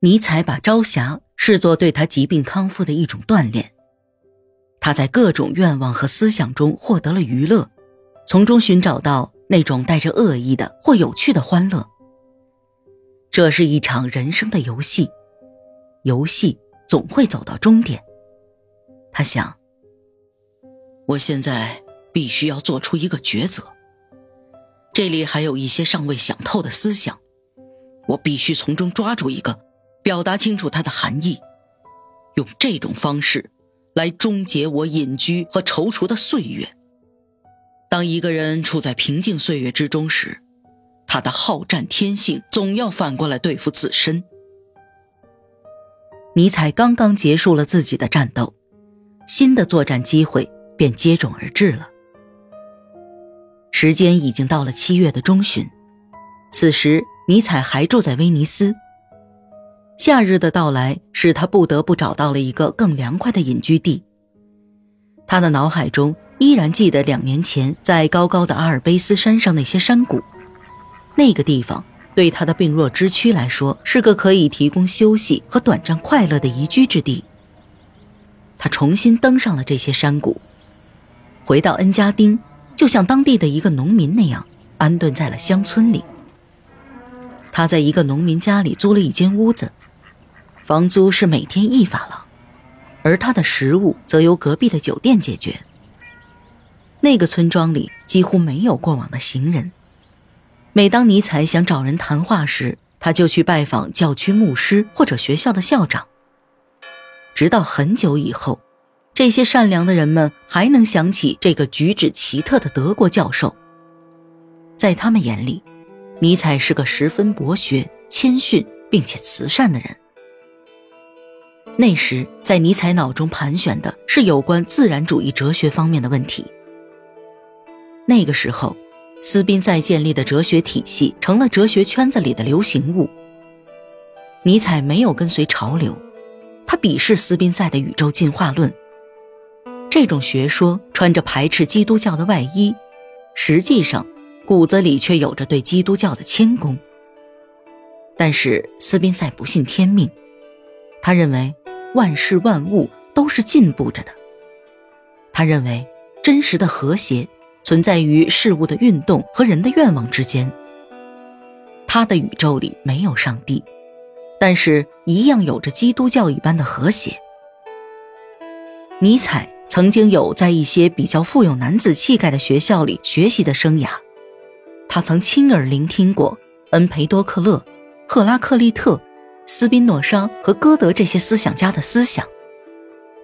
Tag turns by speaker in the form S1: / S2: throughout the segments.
S1: 尼采把朝霞视作对他疾病康复的一种锻炼。他在各种愿望和思想中获得了娱乐，从中寻找到那种带着恶意的或有趣的欢乐。这是一场人生的游戏，游戏总会走到终点。他想：
S2: 我现在必须要做出一个抉择。这里还有一些尚未想透的思想，我必须从中抓住一个，表达清楚它的含义，用这种方式。来终结我隐居和踌躇的岁月。当一个人处在平静岁月之中时，他的好战天性总要反过来对付自身。
S1: 尼采刚刚结束了自己的战斗，新的作战机会便接踵而至了。时间已经到了七月的中旬，此时尼采还住在威尼斯。夏日的到来使他不得不找到了一个更凉快的隐居地。他的脑海中依然记得两年前在高高的阿尔卑斯山上那些山谷，那个地方对他的病弱之躯来说是个可以提供休息和短暂快乐的宜居之地。他重新登上了这些山谷，回到恩加丁，就像当地的一个农民那样安顿在了乡村里。他在一个农民家里租了一间屋子。房租是每天一法郎，而他的食物则由隔壁的酒店解决。那个村庄里几乎没有过往的行人。每当尼采想找人谈话时，他就去拜访教区牧师或者学校的校长。直到很久以后，这些善良的人们还能想起这个举止奇特的德国教授。在他们眼里，尼采是个十分博学、谦逊并且慈善的人。那时，在尼采脑中盘旋的是有关自然主义哲学方面的问题。那个时候，斯宾塞建立的哲学体系成了哲学圈子里的流行物。尼采没有跟随潮流，他鄙视斯宾塞的宇宙进化论。这种学说穿着排斥基督教的外衣，实际上骨子里却有着对基督教的谦恭。但是斯宾塞不信天命，他认为。万事万物都是进步着的。他认为，真实的和谐存在于事物的运动和人的愿望之间。他的宇宙里没有上帝，但是一样有着基督教一般的和谐。尼采曾经有在一些比较富有男子气概的学校里学习的生涯，他曾亲耳聆听过恩培多克勒、赫拉克利特。斯宾诺莎和歌德这些思想家的思想，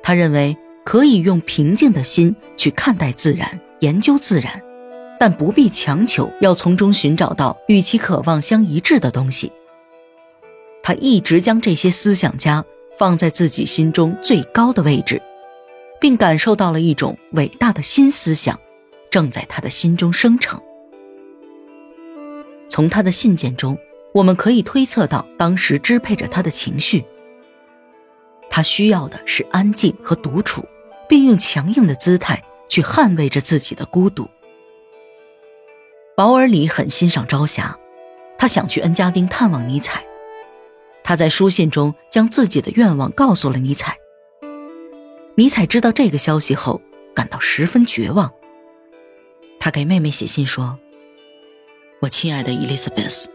S1: 他认为可以用平静的心去看待自然、研究自然，但不必强求要从中寻找到与其渴望相一致的东西。他一直将这些思想家放在自己心中最高的位置，并感受到了一种伟大的新思想正在他的心中生成。从他的信件中。我们可以推测到，当时支配着他的情绪。他需要的是安静和独处，并用强硬的姿态去捍卫着自己的孤独。保尔里很欣赏朝霞，他想去恩加丁探望尼采。他在书信中将自己的愿望告诉了尼采。尼采知道这个消息后，感到十分绝望。他给妹妹写信说：“
S2: 我亲爱的伊丽莎白斯。”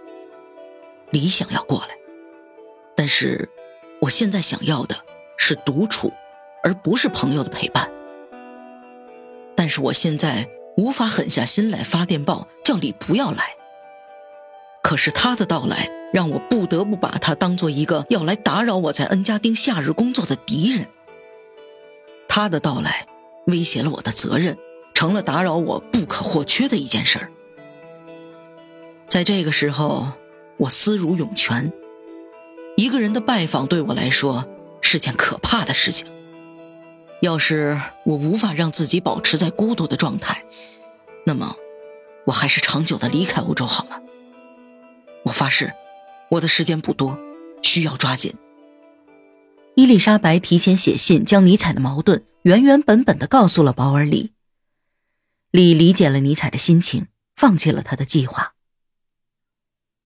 S2: 理想要过来，但是我现在想要的是独处，而不是朋友的陪伴。但是我现在无法狠下心来发电报叫你不要来。可是他的到来让我不得不把他当做一个要来打扰我在恩加丁夏日工作的敌人。他的到来威胁了我的责任，成了打扰我不可或缺的一件事儿。在这个时候。我思如涌泉，一个人的拜访对我来说是件可怕的事情。要是我无法让自己保持在孤独的状态，那么我还是长久的离开欧洲好了。我发誓，我的时间不多，需要抓紧。
S1: 伊丽莎白提前写信，将尼采的矛盾原原本本的告诉了保尔里。里理解了尼采的心情，放弃了他的计划。